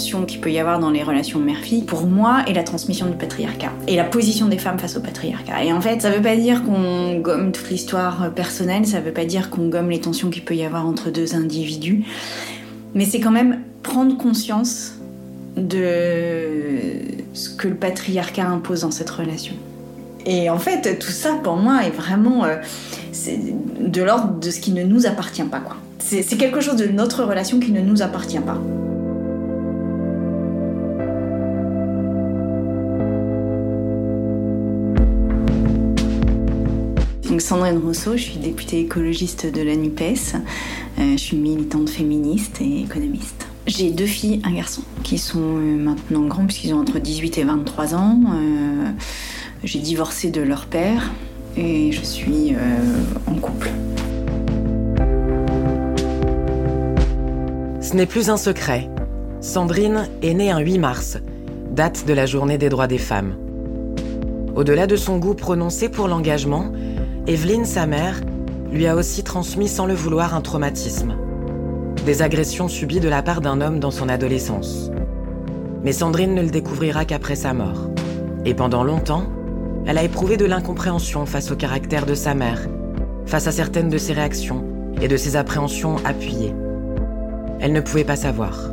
tension qu'il peut y avoir dans les relations mère-fille, pour moi, est la transmission du patriarcat et la position des femmes face au patriarcat. Et en fait, ça veut pas dire qu'on gomme toute l'histoire personnelle, ça veut pas dire qu'on gomme les tensions qu'il peut y avoir entre deux individus, mais c'est quand même prendre conscience de ce que le patriarcat impose dans cette relation. Et en fait, tout ça pour moi est vraiment euh, de l'ordre de ce qui ne nous appartient pas. C'est quelque chose de notre relation qui ne nous appartient pas. Sandrine Rousseau, je suis députée écologiste de la NUPES. Euh, je suis militante féministe et économiste. J'ai deux filles, un garçon, qui sont euh, maintenant grands puisqu'ils ont entre 18 et 23 ans. Euh, j'ai divorcé de leur père et je suis en couple. Ce n'est plus un secret. Sandrine est née un 8 mars, date de la journée des droits des femmes. Au-delà de son goût prononcé pour l'engagement, Evelyne, sa mère, lui a aussi transmis sans le vouloir un traumatisme. Des agressions subies de la part d'un homme dans son adolescence. Mais Sandrine ne le découvrira qu'après sa mort. Et pendant longtemps, elle a éprouvé de l'incompréhension face au caractère de sa mère, face à certaines de ses réactions et de ses appréhensions appuyées. Elle ne pouvait pas savoir.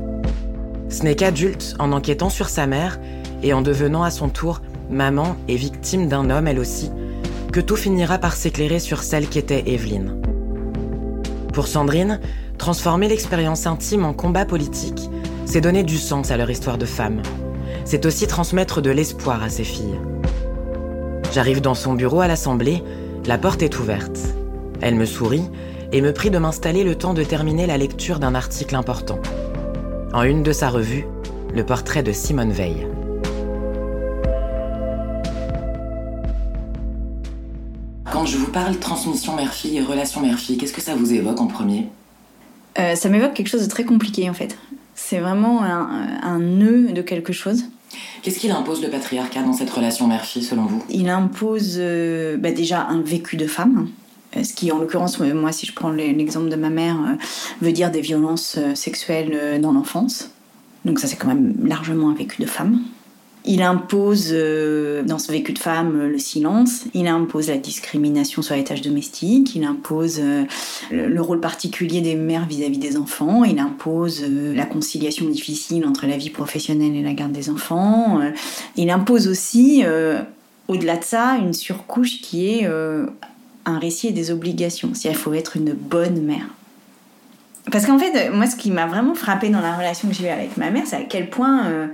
Ce n'est qu'adulte, en enquêtant sur sa mère et en devenant à son tour maman et victime d'un homme elle aussi, que tout finira par s'éclairer sur celle qu'était Evelyne. Pour Sandrine, transformer l'expérience intime en combat politique, c'est donner du sens à leur histoire de femme. C'est aussi transmettre de l'espoir à ses filles. J'arrive dans son bureau à l'Assemblée, la porte est ouverte. Elle me sourit et me prie de m'installer le temps de terminer la lecture d'un article important. En une de sa revue, le portrait de Simone Veil. Parle transmission mère-fille et relation mère-fille, qu'est-ce que ça vous évoque en premier euh, Ça m'évoque quelque chose de très compliqué en fait. C'est vraiment un, nœud de quelque chose. Qu'est-ce qu'il impose le patriarcat dans cette relation mère-fille selon vous Il impose euh, bah, déjà un vécu de femme. Euh, ce qui, en l'occurrence, moi, si je prends l'exemple de ma mère, veut dire des violences sexuelles dans l'enfance. Donc ça, c'est quand même largement un vécu de femme. Il impose, euh, dans ce vécu de femme, le silence. Il impose la discrimination sur les tâches domestiques. Il impose euh, le, rôle particulier des mères vis-à-vis des enfants. Il impose euh, la conciliation difficile entre la vie professionnelle et la garde des enfants. il impose aussi, au-delà de ça, une surcouche qui est un récit et des obligations. Si il faut être une bonne mère. Parce qu'en fait, moi, ce qui m'a vraiment frappé dans la relation que j'ai eue avec ma mère, c'est à quel point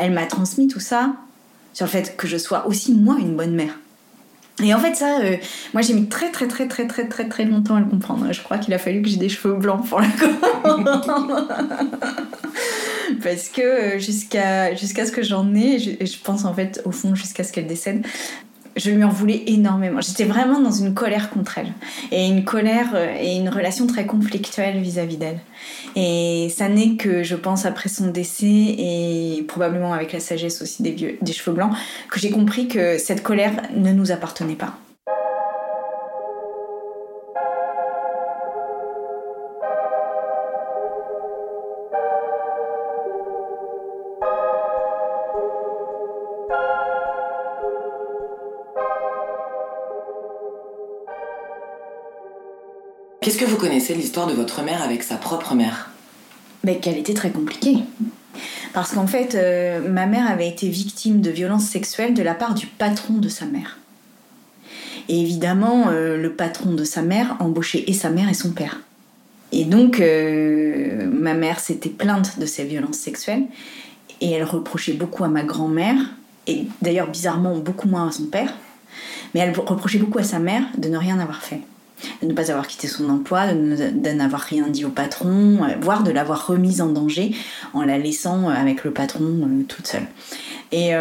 elle m'a transmis tout ça sur le fait que je sois aussi moi une bonne mère. Et en fait, ça, euh, moi j'ai mis très très très très très très très longtemps à le comprendre. Je crois qu'il a fallu que j'ai des cheveux blancs pour le comprendre. Parce que euh, jusqu'à ce que j'en ai, je, je, pense en fait au fond jusqu'à ce qu'elle décède, je lui en voulais énormément. J'étais vraiment dans une colère contre elle. Et une colère euh, et une relation très conflictuelle vis-à-vis d'elle. Et ça n'est que, je pense, après son décès et probablement avec la sagesse aussi des, des cheveux blancs, que j'ai compris que cette colère ne nous appartenait pas. Qu'est-ce que vous connaissez l'histoire de votre mère avec sa propre mère? Mais Qu'elle était très compliquée. Parce qu'en fait, euh, ma mère avait été victime de violences sexuelles de la part du patron de sa mère. Et évidemment, euh, le patron de sa mère embauchait et sa mère et son père. Et donc, euh, ma mère s'était plainte de ces violences sexuelles et elle reprochait beaucoup à ma grand-mère, et d'ailleurs bizarrement beaucoup moins à son père, mais elle reprochait beaucoup à sa mère de ne rien avoir fait de ne pas avoir quitté son emploi, de, n'avoir rien dit au patron, euh, voire de l'avoir remise en danger en la laissant euh, avec le patron euh, toute seule. Et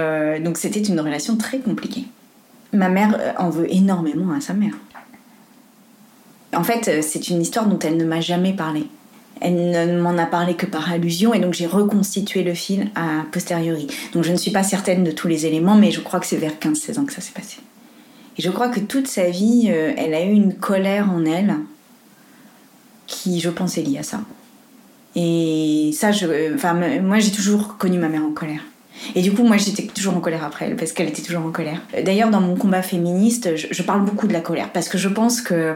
donc c'était une relation très compliquée. Ma mère en veut énormément à sa mère. En fait, c'est une histoire dont elle ne m'a jamais parlé. Elle ne m'en a parlé que par allusion et donc j'ai reconstitué le fil a posteriori. Donc je ne suis pas certaine de tous les éléments, mais je crois que c'est vers 15-16 ans que ça s'est passé. Et je crois que toute sa vie, euh, elle a eu une colère en elle qui, je pense, est liée à ça. Et ça, je, enfin, moi j'ai toujours connu ma mère en colère. Et du coup, moi, j'étais toujours en colère après elle, parce qu'elle était toujours en colère. D'ailleurs, dans mon combat féministe, je, parle beaucoup de la colère, parce que je pense que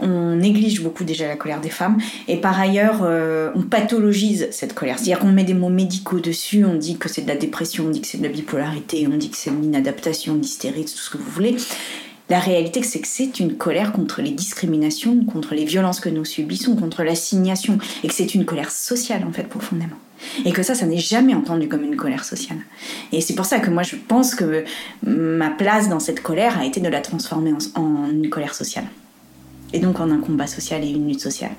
on néglige beaucoup déjà la colère des femmes, et par ailleurs, euh, on pathologise cette colère. C'est-à-dire qu'on met des mots médicaux dessus, on dit que c'est de la dépression, on dit que c'est de la bipolarité, on dit que c'est de l'inadaptation, l'hystérie, tout ce que vous voulez. La réalité, c'est que c'est une colère contre les discriminations, contre les violences que nous subissons, contre l'assignation, et que c'est une colère sociale, en fait, profondément. Et que ça, ça n'est jamais entendu comme une colère sociale. Et c'est pour ça que moi, je pense que ma place dans cette colère a été de la transformer en, une colère sociale. Et donc en un combat social et une lutte sociale.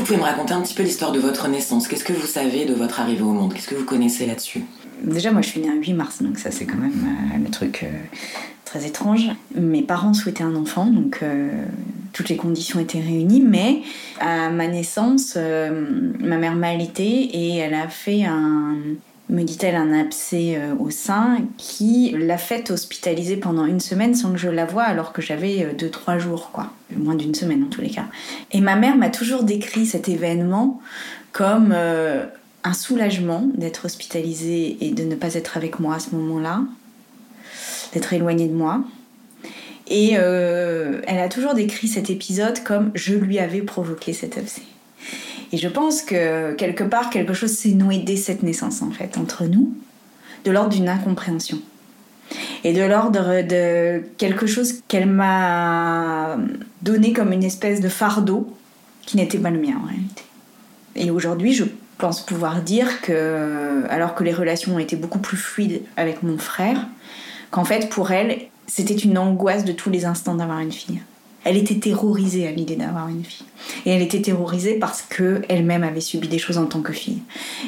Vous pouvez me raconter un petit peu l'histoire de votre naissance. Qu'est-ce que vous savez de votre arrivée au monde? Qu'est-ce que vous connaissez là-dessus? Déjà, moi, je suis née un 8 mars, donc ça, c'est quand même euh, le truc euh, très étrange. Mes parents souhaitaient un enfant, donc euh, toutes les conditions étaient réunies, mais à ma naissance, ma mère m'a allaitée et elle a fait un me dit-elle, un abcès euh, au sein qui l'a fait hospitaliser pendant une semaine sans que je la voie alors que j'avais 2-3 euh, jours, quoi. Moins d'une semaine en tous les cas. Et ma mère m'a toujours décrit cet événement comme euh, un soulagement d'être hospitalisée et de ne pas être avec moi à ce moment-là, d'être éloignée de moi. Et elle a toujours décrit cet épisode comme je lui avais provoqué cet abcès. Et je pense que quelque part, quelque chose s'est noué dès cette naissance, en fait, entre nous, de l'ordre d'une incompréhension. Et de l'ordre de quelque chose qu'elle m'a donné comme une espèce de fardeau qui n'était pas le mien en réalité. Et aujourd'hui, je pense pouvoir dire que, alors que les relations ont été beaucoup plus fluides avec mon frère, qu'en fait, pour elle, c'était une angoisse de tous les instants d'avoir une fille. Elle était terrorisée à l'idée d'avoir une fille. Et elle était terrorisée parce que elle-même avait subi des choses en tant que fille.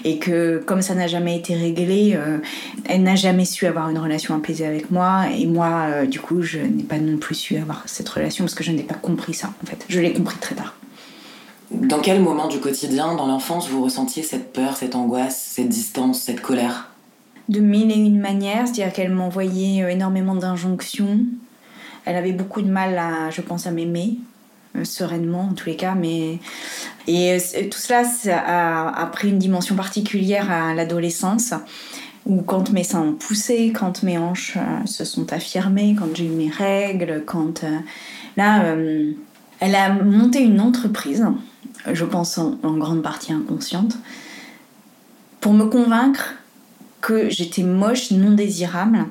Et que comme ça n'a jamais été réglé, euh, elle n'a jamais su avoir une relation apaisée avec moi. Et moi, euh, du coup, je n'ai pas non plus su avoir cette relation parce que je n'ai pas compris ça, en fait. Je l'ai compris très tard. Dans quel moment du quotidien, dans l'enfance, vous ressentiez cette peur, cette angoisse, cette distance, cette colère? De mille et une manières, c'est-à-dire qu'elle m'envoyait euh, énormément d'injonctions elle avait beaucoup de mal, à, je pense, à m'aimer euh, sereinement en tous les cas mais et euh, tout cela a, pris une dimension particulière à l'adolescence où quand mes seins ont poussé quand mes hanches euh, se sont affirmées quand j'ai eu mes règles quand là elle a monté une entreprise je pense en, en grande partie inconsciente pour me convaincre que j'étais moche non désirable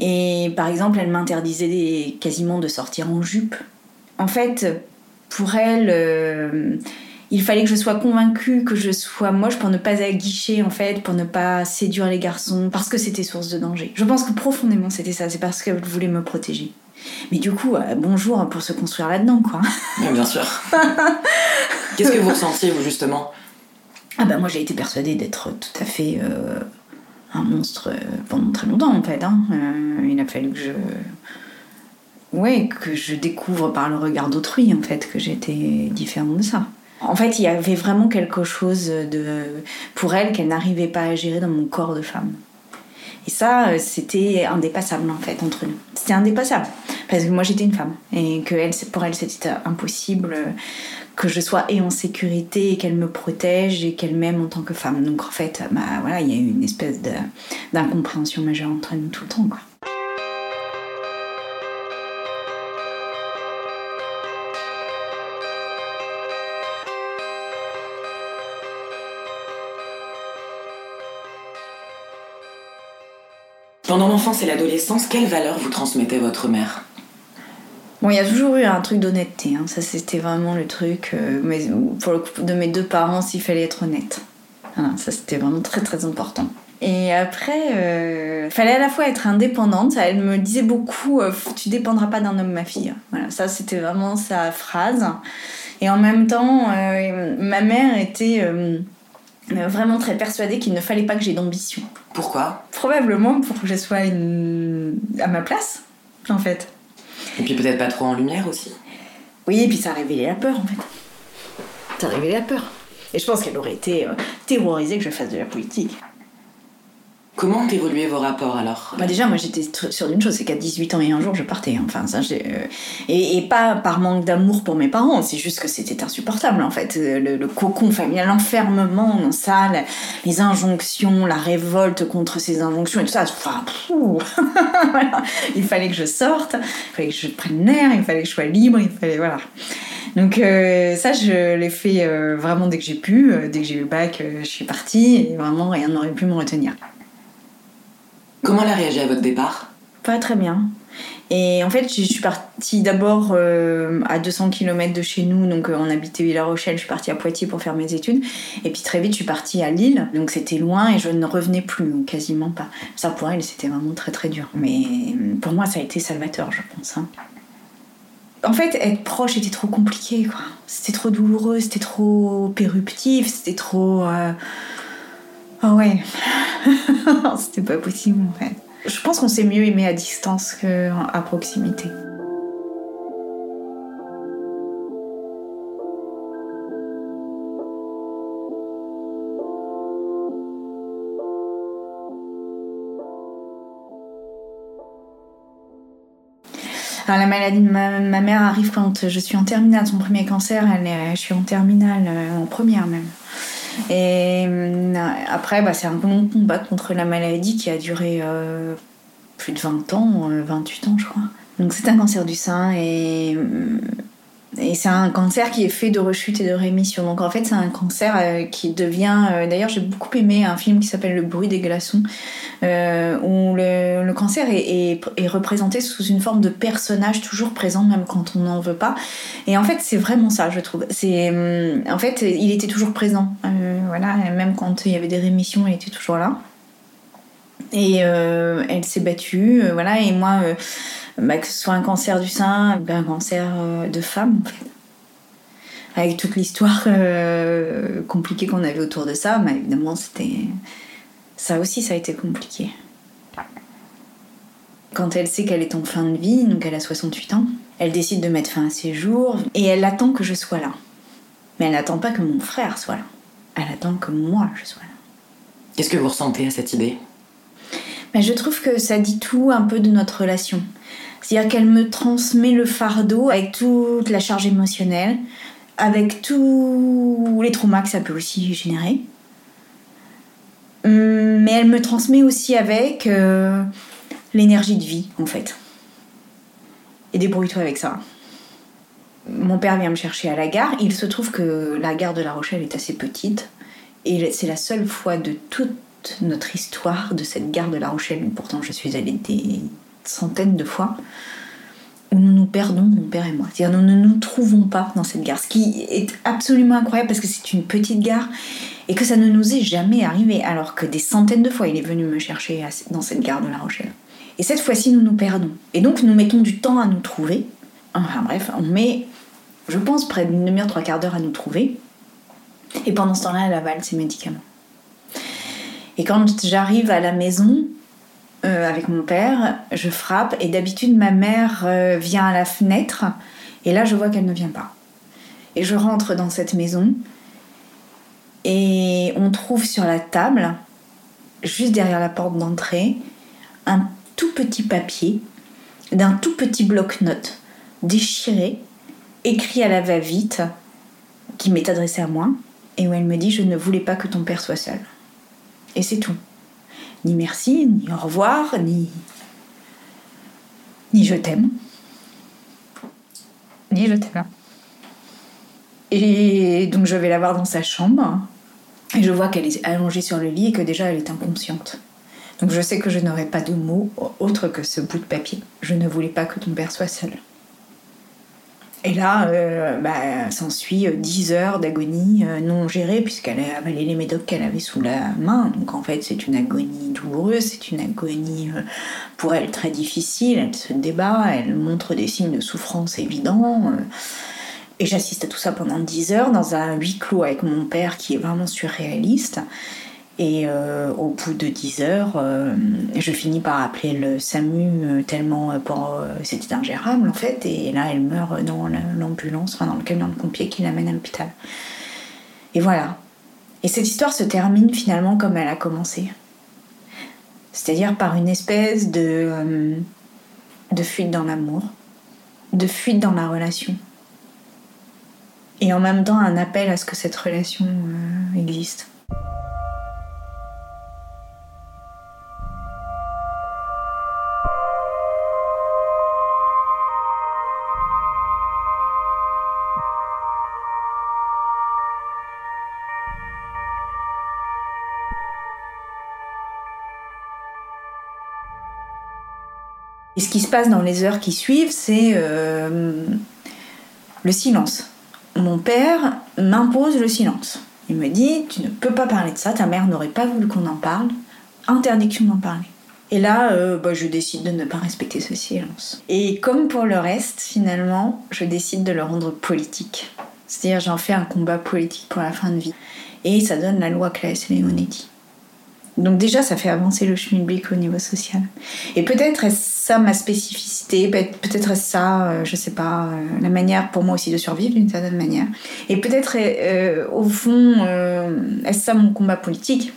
et par exemple, elle m'interdisait quasiment de sortir en jupe. En fait, pour elle, euh, il fallait que je sois convaincue que je sois moche pour ne pas aguicher, en fait, pour ne pas séduire les garçons, parce que c'était source de danger. Je pense que profondément, c'était ça, c'est parce qu'elle voulait me protéger. Mais du coup, euh, bonjour pour se construire là-dedans, quoi. bien sûr. Qu'est-ce que vous ressentiez, vous, justement? Ah ben moi, j'ai été persuadée d'être tout à fait... Euh, un monstre euh, pendant très longtemps en fait. Hein. Euh, il a fallu que je. Ouais, que je découvre par le regard d'autrui en fait que j'étais différente de ça. En fait, il y avait vraiment quelque chose de pour elle qu'elle n'arrivait pas à gérer dans mon corps de femme. Et ça, euh, c'était indépassable en fait entre nous. C'était indépassable parce que moi j'étais une femme et que pour elle c'était impossible que je sois et en sécurité et qu'elle me protège et qu'elle m'aime en tant que femme. Donc en fait, bah voilà, il y a eu une espèce d'incompréhension majeure entre nous tout le temps quoi. Pendant l'enfance et l'adolescence, quelles valeurs vous transmettait votre mère? Bon, il y a toujours eu un truc d'honnêteté. Hein. Ça, c'était vraiment le truc. Euh, mais pour le coup, de mes deux parents, s'il fallait être honnête. ça, c'était vraiment très très important. Et après, il euh, fallait à la fois être indépendante. Elle me disait beaucoup euh, Tu dépendras pas d'un homme, ma fille. Voilà, ça, c'était vraiment sa phrase. Et en même temps, ma mère était vraiment très persuadée qu'il ne fallait pas que j'ai d'ambition. Pourquoi? Probablement pour que je sois une... à ma place, en fait. Et puis peut-être pas trop en lumière aussi Oui, et puis ça a révélé la peur en fait. Ça a révélé la peur. Et je pense qu'elle aurait été euh, terrorisée que je fasse de la politique. Comment évolué vos rapports alors bah Déjà, moi j'étais sûre d'une chose, c'est qu'à 18 ans et un jour, je partais. Enfin, ça, euh, et, pas par manque d'amour pour mes parents, c'est juste que c'était insupportable en fait. Le, le cocon familial, l'enfermement dans ça, les injonctions, la révolte contre ces injonctions et tout ça. Enfin. Il fallait que je sorte, il fallait que je prenne l'air, il fallait que je sois libre, il fallait. Voilà. Donc euh, ça, je l'ai fait euh, vraiment dès que j'ai pu. dès que j'ai eu le bac, je suis partie et vraiment rien n'aurait pu me retenir. Comment elle a réagi à votre départ? Pas très bien. Et en fait, je suis partie d'abord euh, à 200 km de chez nous, donc euh, on habitait Villa Rochelle, je suis partie à Poitiers pour faire mes études. Et puis très vite, je suis partie à Lille, donc c'était loin et je ne revenais plus, quasiment pas. Ça pour elle, c'était vraiment très très dur. Mais pour moi, ça a été salvateur, je pense. Hein. En fait, être proche était trop compliqué. C'était trop douloureux, c'était trop péruptif, c'était trop. Euh, oh ouais. C'était pas possible en fait. Je pense qu'on s'est mieux aimé à distance qu'à proximité. la maladie de ma, mère arrive quand je suis en terminale. Son premier cancer, elle je suis en terminale, euh, en première même. Et euh, après, bah, c'est un long combat contre la maladie qui a duré euh, plus de 20 ans, 28 euh, ans je crois. Donc c'est un cancer du sein et et c'est un cancer qui est fait de rechute et de rémission. Donc en fait, c'est un cancer euh, qui devient. Euh, d'ailleurs, j'ai beaucoup aimé un film qui s'appelle Le bruit des glaçons, euh, où le, cancer est, représenté sous une forme de personnage toujours présent, même quand on n'en veut pas. Et en fait, c'est vraiment ça, je trouve. C'est, en fait, il était toujours présent. voilà, même quand il y avait des rémissions, il était toujours là. Et elle s'est battue, voilà. Et moi bah, que ce soit un cancer du sein, un cancer euh, de femme en fait. Avec toute l'histoire euh, compliquée qu'on avait autour de ça, mais évidemment c'était. Ça aussi, ça a été compliqué. Quand elle sait qu'elle est en fin de vie, donc elle a 68 ans, elle décide de mettre fin à ses jours et elle attend que je sois là. Mais elle n'attend pas que mon frère soit là. Elle attend que moi je sois là. Qu'est-ce que vous ressentez à cette idée? Ben, Je trouve que ça dit tout un peu de notre relation. C'est-à-dire qu'elle me transmet le fardeau avec toute la charge émotionnelle, avec tous les traumas que ça peut aussi générer. Hum, mais elle me transmet aussi avec euh, l'énergie de vie, en fait. Et débrouille-toi avec ça. Mon père vient me chercher à la gare. Il se trouve que la gare de La Rochelle est assez petite. Et c'est la seule fois de toute notre histoire de cette gare de La Rochelle, pourtant je suis allée des centaines de fois, où nous nous perdons, mon père et moi. C'est-à-dire nous ne nous trouvons pas dans cette gare, ce qui est absolument incroyable parce que c'est une petite gare et que ça ne nous est jamais arrivé, alors que des centaines de fois il est venu me chercher dans cette gare de La Rochelle. Et cette fois-ci, nous nous perdons. Et donc nous mettons du temps à nous trouver. Enfin bref, on met, je pense, près d'une demi-heure, trois quarts d'heure à nous trouver. Et pendant ce temps-là, elle avale ses médicaments. Et quand j'arrive à la maison, euh, avec mon père, je frappe et d'habitude ma mère euh, vient à la fenêtre et là je vois qu'elle ne vient pas. Et je rentre dans cette maison et on trouve sur la table, juste derrière la porte d'entrée, un tout petit papier d'un tout petit bloc-notes déchiré, écrit à la va-vite, qui m'est adressé à moi et où elle me dit Je ne voulais pas que ton père soit seul. Et c'est tout ni merci, ni au revoir, ni, ni je t'aime. Ni je t'aime. Et donc je vais la voir dans sa chambre et je vois qu'elle est allongée sur le lit et que déjà elle est inconsciente. Donc je sais que je n'aurai pas de mots autre que ce bout de papier. Je ne voulais pas que ton père soit seul. Et là, euh, bah, s'ensuit 10 heures d'agonie euh, non gérée, puisqu'elle a avalé les médocs qu'elle avait sous la main. Donc en fait, c'est une agonie douloureuse, c'est une agonie euh, pour elle très difficile. Elle se débat, elle montre des signes de souffrance évidents. et j'assiste à tout ça pendant 10 heures dans un huis clos avec mon père qui est vraiment surréaliste. Et euh, au bout de 10 heures, euh, je finis par appeler le SAMU euh, tellement c'était ingérable en fait. Et là, elle meurt dans l'ambulance, enfin dans le camion de pompiers qui l'amène à l'hôpital. Et voilà. Et cette histoire se termine finalement comme elle a commencé. C'est-à-dire par une espèce de fuite dans l'amour, de fuite dans la relation. Et en même temps un appel à ce que cette relation existe. Et ce qui se passe dans les heures qui suivent, c'est euh, le silence. Mon père m'impose le silence. Il me dit Tu ne peux pas parler de ça, ta mère n'aurait pas voulu qu'on en parle. Interdiction d'en parler. Et là, euh, bah, je décide de ne pas respecter ce silence. Et comme pour le reste, finalement, je décide de le rendre politique. C'est-à-dire, j'en fais un combat politique pour la fin de vie. Et ça donne la loi Claes Leonetti. Donc déjà, ça fait avancer le schmilblick au niveau social. Et peut-être est-ce ça ma spécificité, peut-être ça, euh, je sais pas, euh, la manière pour moi aussi de survivre d'une certaine manière. Et peut-être, euh, au fond, est-ce ça mon combat politique?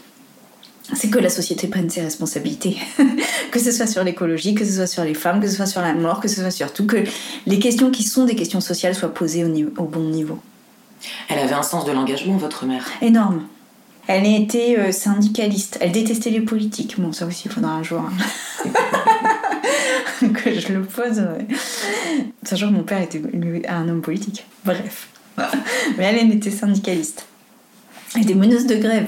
C'est que la société prenne ses responsabilités. que ce soit sur l'écologie, que ce soit sur les femmes, que ce soit sur la mort, que ce soit sur tout, que les questions qui sont des questions sociales soient posées au, au bon niveau. Elle avait un sens de l'engagement, votre mère Énorme. Elle était euh, syndicaliste. Elle détestait les politiques. Bon, ça aussi, il faudra un jour hein. je le pose. Sachant que mon père était un homme politique. Bref. Mais elle, elle était syndicaliste. Elle était meneuse de grève.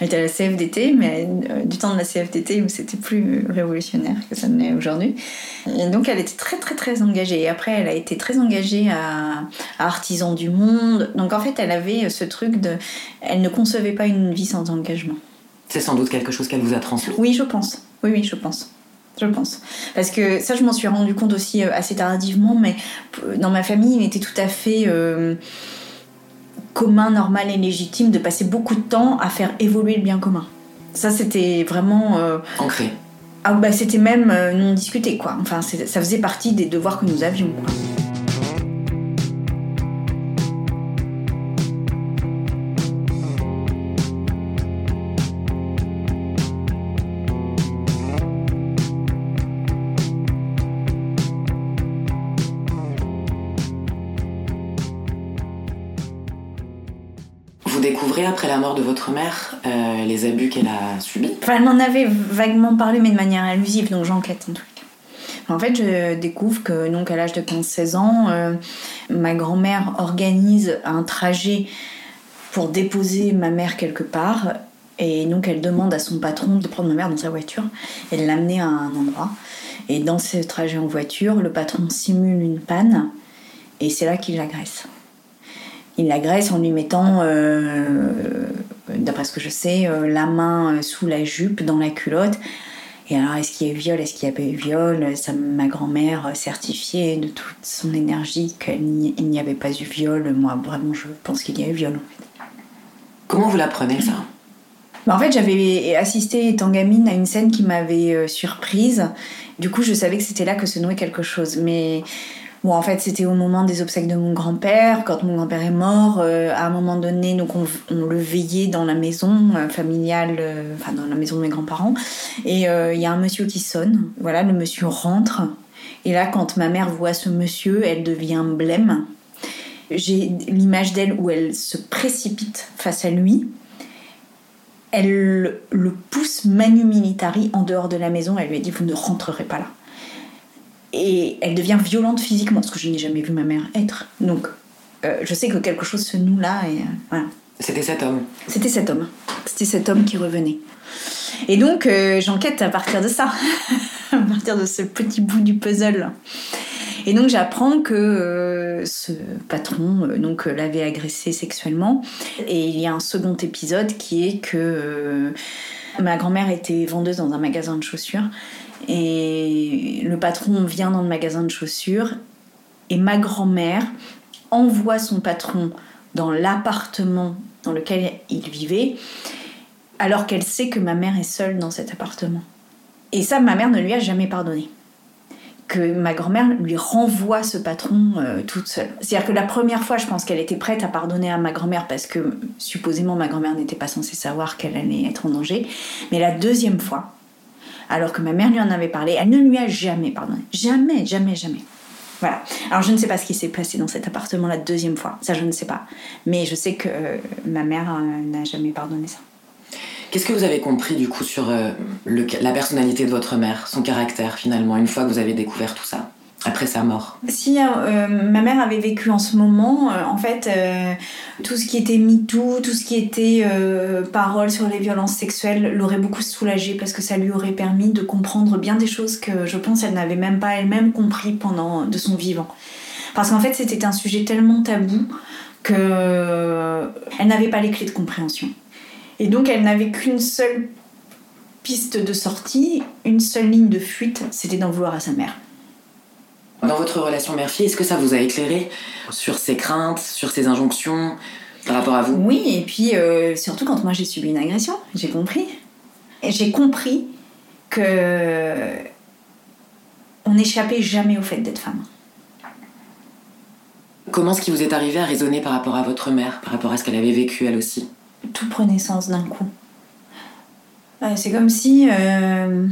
Elle était à la CFDT, mais euh, du temps de la CFDT où c'était plus révolutionnaire que ça n'est aujourd'hui. Et donc elle était très très très engagée. Et après, elle a été très engagée à, à Artisans du Monde. Donc en fait, elle avait ce truc de. Elle ne concevait pas une vie sans engagement. C'est sans doute quelque chose qu'elle vous a transmis. Oui, je pense. Oui, oui, je pense. Je pense. Parce que ça, je m'en suis rendu compte aussi euh, assez tardivement, mais euh, dans ma famille, il était tout à fait commun, normal et légitime de passer beaucoup de temps à faire évoluer le bien commun. Ça, c'était vraiment. Euh, Ancré. Ah, bah, c'était même euh, non discuté, quoi. Enfin, ça faisait partie des devoirs que nous avions, quoi. Après la mort de votre mère euh, les abus qu'elle a subis Enfin, elle m'en avait vaguement parlé, mais de manière allusive, donc j'enquête en tout cas. En fait, je découvre que, donc, à l'âge de 15-16 ans, euh, ma grand-mère organise un trajet pour déposer ma mère quelque part. Et donc, elle demande à son patron de prendre ma mère dans sa voiture et de l'amener à un endroit. Et dans ce trajet en voiture, le patron simule une panne et c'est là qu'il l'agresse il l'agresse en lui mettant, euh, d'après ce que je sais, euh, la main sous la jupe, dans la culotte. Et alors, est-ce qu'il y a eu viol Est-ce qu'il n'y a pas eu viol? Ça, Ma grand-mère certifiait de toute son énergie qu'il n'y avait pas eu viol. Moi, vraiment, je pense qu'il y a eu viol. Comment vous l'apprenez, ça? Bah, En fait, j'avais assisté, étant gamine, à une scène qui m'avait euh, surprise. Du coup, je savais que c'était là que se nouait quelque chose. Mais Bon, en fait, c'était au moment des obsèques de mon grand-père. Quand mon grand-père est mort, euh, à un moment donné, donc on, le veillait dans la maison euh, familiale, euh, enfin dans la maison de mes grands-parents. Et il y a un monsieur qui sonne. Voilà, le monsieur rentre. Et là, quand ma mère voit ce monsieur, elle devient blême. J'ai l'image d'elle où elle se précipite face à lui. Elle le pousse manu militari en dehors de la maison. Elle lui a dit Vous ne rentrerez pas là et elle devient violente physiquement, ce que je n'ai jamais vu ma mère être. Donc, euh, je sais que quelque chose se noue là, et euh, voilà. C'était cet homme C'était cet homme. C'était cet homme qui revenait. Et donc, euh, j'enquête à partir de ça, à partir de ce petit bout du puzzle. Et donc, j'apprends que ce patron donc l'avait agressé sexuellement. Et il y a un second épisode qui est que ma grand-mère était vendeuse dans un magasin de chaussures et le patron vient dans le magasin de chaussures et ma grand-mère envoie son patron dans l'appartement dans lequel il vivait alors qu'elle sait que ma mère est seule dans cet appartement. Et ça, ma mère ne lui a jamais pardonné. Que ma grand-mère lui renvoie ce patron euh, toute seule. C'est-à-dire que la première fois, je pense qu'elle était prête à pardonner à ma grand-mère parce que supposément ma grand-mère n'était pas censée savoir qu'elle allait être en danger. Mais la deuxième fois, alors que ma mère lui en avait parlé, elle ne lui a jamais pardonné. Jamais, jamais, jamais. Voilà. Alors je ne sais pas ce qui s'est passé dans cet appartement la deuxième fois. Ça, je ne sais pas. Mais je sais que euh, ma mère euh, n'a jamais pardonné ça. Qu'est-ce que vous avez compris du coup sur euh, la personnalité de votre mère, son caractère finalement, une fois que vous avez découvert tout ça? Sa mort Si euh, ma mère avait vécu en ce moment, euh, en fait, tout ce qui était MeToo, tout ce qui était parole sur les violences sexuelles l'aurait beaucoup soulagée parce que ça lui aurait permis de comprendre bien des choses que je pense elle n'avait même pas elle-même compris pendant de son vivant. Parce qu'en fait, c'était un sujet tellement tabou que elle n'avait pas les clés de compréhension. Et donc elle n'avait qu'une seule piste de sortie, une seule ligne de fuite, c'était d'en vouloir à sa mère. Dans votre relation mère-fille, est-ce que ça vous a éclairé sur ses craintes, sur ses injonctions par rapport à vous? Oui, et puis euh, surtout quand moi j'ai subi une agression, j'ai compris. Et j'ai compris que on n'échappait jamais au fait d'être femme. Comment est-ce qui vous est arrivé à raisonner par rapport à votre mère, par rapport à ce qu'elle avait vécu elle aussi? Tout prenait sens d'un coup. Euh, c'est comme si euh,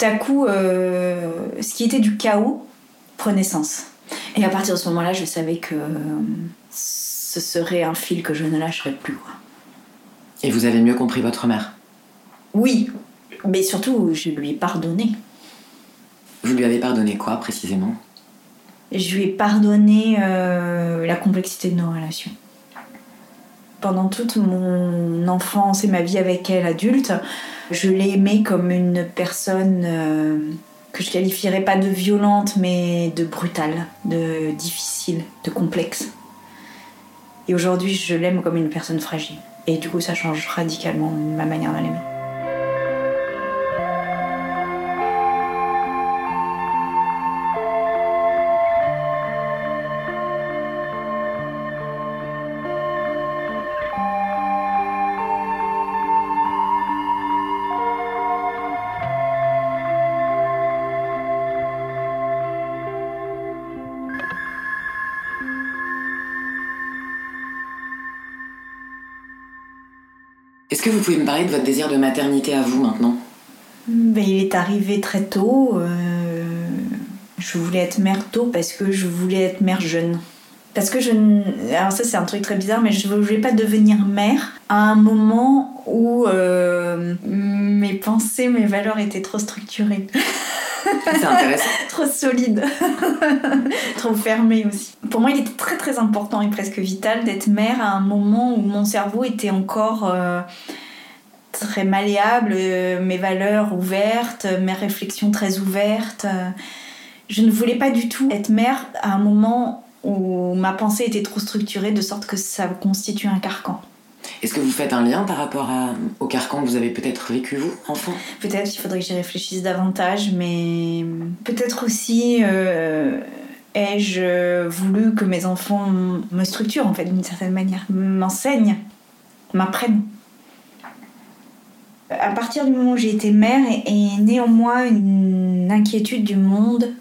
tout à coup, euh, ce qui était du chaos prenait sens. Et à partir de ce moment-là, je savais que ce serait un fil que je ne lâcherais plus. Et vous avez mieux compris votre mère? Oui, mais surtout, je lui ai pardonné. Vous lui avez pardonné quoi précisément? Je lui ai pardonné la complexité de nos relations pendant toute mon enfance et ma vie avec elle adulte, je l'ai aimée comme une personne euh, que je qualifierais pas de violente, mais de brutale, de difficile, de complexe. Et aujourd'hui, je l'aime comme une personne fragile. Et du coup, ça change radicalement ma manière de l'aimer. Est-ce que vous pouvez me parler de votre désir de maternité à vous maintenant ben, Il est arrivé très tôt. Euh, je voulais être mère tôt parce que je voulais être mère jeune. Parce que je. Alors, ça, c'est un truc très bizarre, mais je ne voulais pas devenir mère à un moment où euh, mes pensées, mes valeurs étaient trop structurées. Trop solide. trop fermé aussi. Pour moi, il était très très important et presque vital d'être mère à un moment où mon cerveau était encore euh, très malléable, euh, mes valeurs ouvertes, mes réflexions très ouvertes. Je ne voulais pas du tout être mère à un moment où ma pensée était trop structurée de sorte que ça constitue un carcan. Est-ce que vous faites un lien par rapport au carcan que vous avez peut-être vécu, vous, enfant? Peut-être, il faudrait que j'y réfléchisse davantage, mais peut-être aussi euh, ai-je voulu que mes enfants me structurent, en fait, d'une certaine manière, m'enseignent, m'apprennent. À partir du moment où j'ai été mère, est néanmoins une inquiétude du monde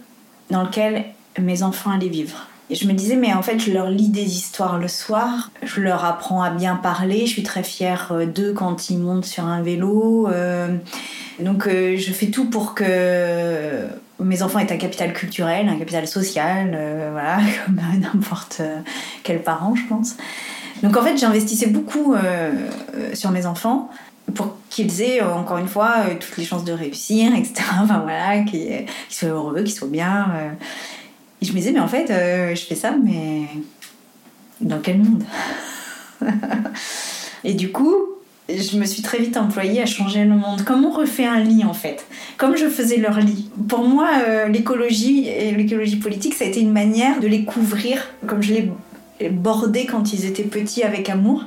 dans lequel mes enfants allaient vivre. Et je me disais, mais en fait, je leur lis des histoires le soir, je leur apprends à bien parler, je suis très fière euh, d'eux quand ils montent sur un vélo. Euh. donc, euh, je fais tout pour que mes enfants aient un capital culturel, un capital social, voilà, comme n'importe quel parent, je pense. Donc, en fait, j'investissais beaucoup sur mes enfants pour qu'ils aient, encore une fois, toutes les chances de réussir, etc. Enfin, voilà, qu'ils soient heureux, qu'ils soient bien. Et je me disais, mais en fait, euh, je fais ça, mais dans quel monde Et du coup, je me suis très vite employée à changer le monde. Comme on refait un lit, en fait. Comme je faisais leur lit. Pour moi, euh, l'écologie et l'écologie politique, ça a été une manière de les couvrir, comme je les bordais quand ils étaient petits avec amour.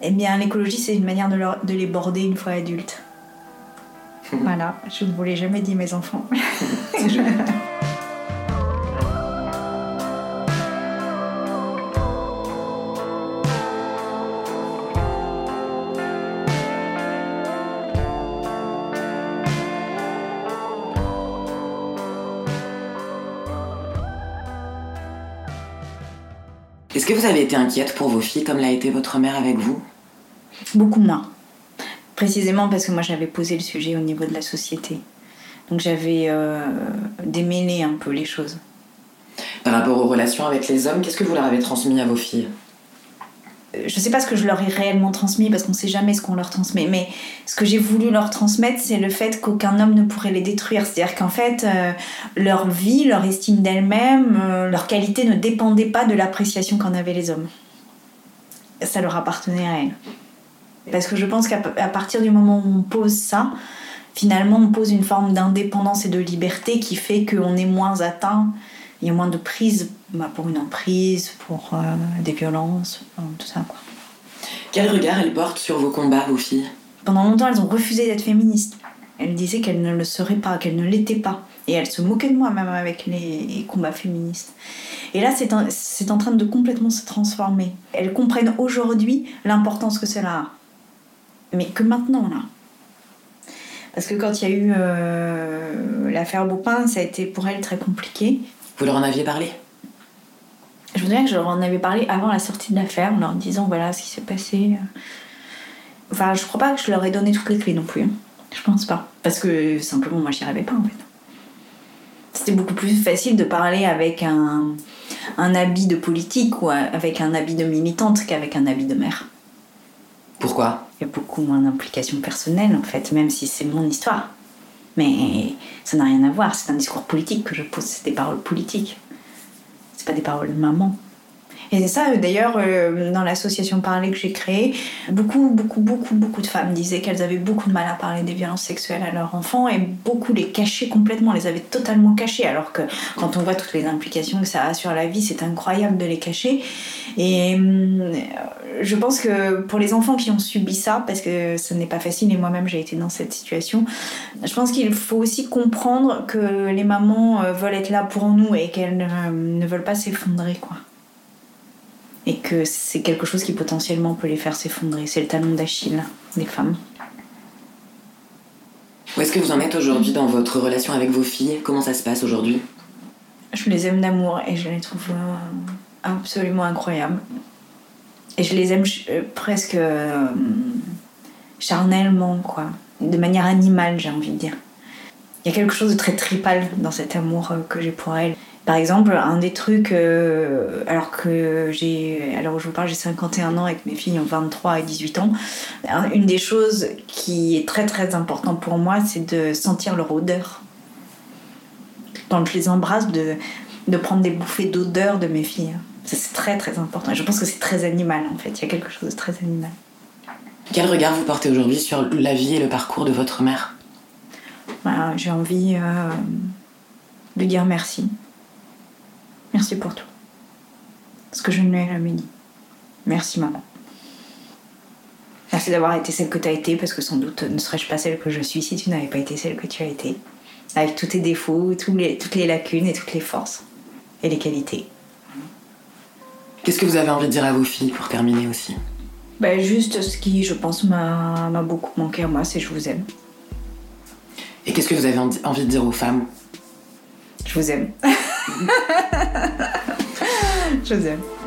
Eh bien, l'écologie, c'est une manière de, leur, de les border une fois adultes. voilà, je ne vous l'ai jamais dit, mes enfants. que vous avez été inquiète pour vos filles comme l'a été votre mère avec vous? Beaucoup moins. Précisément parce que moi j'avais posé le sujet au niveau de la société. Donc j'avais euh, démêlé un peu les choses. Par rapport aux relations avec les hommes, qu'est-ce que vous leur avez transmis à vos filles? Je sais pas ce que je leur ai réellement transmis parce qu'on sait jamais ce qu'on leur transmet, mais ce que j'ai voulu leur transmettre, c'est le fait qu'aucun homme ne pourrait les détruire. C'est-à-dire qu'en fait, euh, leur vie, leur estime d'elles-mêmes, euh, leur qualité ne dépendait pas de l'appréciation qu'en avaient les hommes. Ça leur appartenait à elles. Parce que je pense qu'à partir du moment où on pose ça, finalement, on pose une forme d'indépendance et de liberté qui fait qu'on est moins atteint, il y a moins de prise bah, pour une emprise, pour euh, des violences, tout ça. Quoi. Quel regard elles portent sur vos combats, vos filles? Pendant longtemps, elles ont refusé d'être féministes. Elles disaient qu'elles ne le seraient pas, qu'elles ne l'étaient pas. Et elles se moquaient de moi, même avec les combats féministes. Et là, c'est en train de complètement se transformer. Elles comprennent aujourd'hui l'importance que cela a. Mais que maintenant, là. Parce que quand il y a eu euh, l'affaire Beaupin, ça a été pour elles très compliqué. Vous leur en aviez parlé? Je me souviens que je leur en avais parlé avant la sortie de l'affaire, en leur disant voilà ce qui s'est passé. Enfin, je crois pas que je leur ai donné toutes les clés non plus. Hein. Je pense pas. Parce que simplement, moi, j'y arrivais pas en fait. C'était beaucoup plus facile de parler avec un, un habit de politique ou avec un habit de militante qu'avec un habit de mère. Pourquoi? Il y a beaucoup moins d'implications personnelles en fait, même si c'est mon histoire. Mais ça n'a rien à voir, c'est un discours politique que je pose, c'est des paroles politiques. C'est pas des paroles de maman. Et c'est ça, d'ailleurs, euh, dans l'association Parler que j'ai créée, beaucoup, beaucoup, beaucoup, beaucoup de femmes disaient qu'elles avaient beaucoup de mal à parler des violences sexuelles à leurs enfants et beaucoup les cachaient complètement, les avaient totalement cachées. Alors que quand on voit toutes les implications que ça a sur la vie, c'est incroyable de les cacher. Et euh, je pense que pour les enfants qui ont subi ça, parce que ce n'est pas facile et moi-même j'ai été dans cette situation, je pense qu'il faut aussi comprendre que les mamans euh, veulent être là pour nous et qu'elles ne veulent pas s'effondrer, quoi et que c'est quelque chose qui potentiellement peut les faire s'effondrer. C'est le talon d'Achille des femmes. Où est-ce que vous en êtes aujourd'hui dans votre relation avec vos filles? Comment ça se passe aujourd'hui? Je les aime d'amour et je les trouve euh, absolument incroyables. Et je les aime euh, presque euh, charnellement, quoi. De manière animale, j'ai envie de dire. Il y a quelque chose de très tripal dans cet amour que j'ai pour elles. Par exemple, un des trucs, euh, alors que j'ai, alors je vous parle, j'ai 51 ans avec mes filles ont 23 et 18 ans. Une des choses qui est très très importante pour moi, c'est de sentir leur odeur. Quand je les embrasse, de, de prendre des bouffées d'odeur de mes filles. C'est très très important. Je pense que c'est très animal en fait. Il y a quelque chose de très animal. Quel regard vous portez aujourd'hui sur la vie et le parcours de votre mère? J'ai envie euh, de dire merci. Merci pour tout. Parce que je ne lui ai jamais dit. Merci maman. Merci d'avoir été celle que tu as été, parce que sans doute ne serais-je pas celle que je suis si tu n'avais pas été celle que tu as été. Avec tous tes défauts, les, toutes les lacunes et toutes les forces. Et les qualités. Qu'est-ce que vous avez envie de dire à vos filles pour terminer aussi? Ben, Juste ce qui, je pense, m'a beaucoup manqué à moi, c'est je vous aime. Et qu'est-ce que vous avez envie de dire aux femmes? Je vous aime. Je vous aime.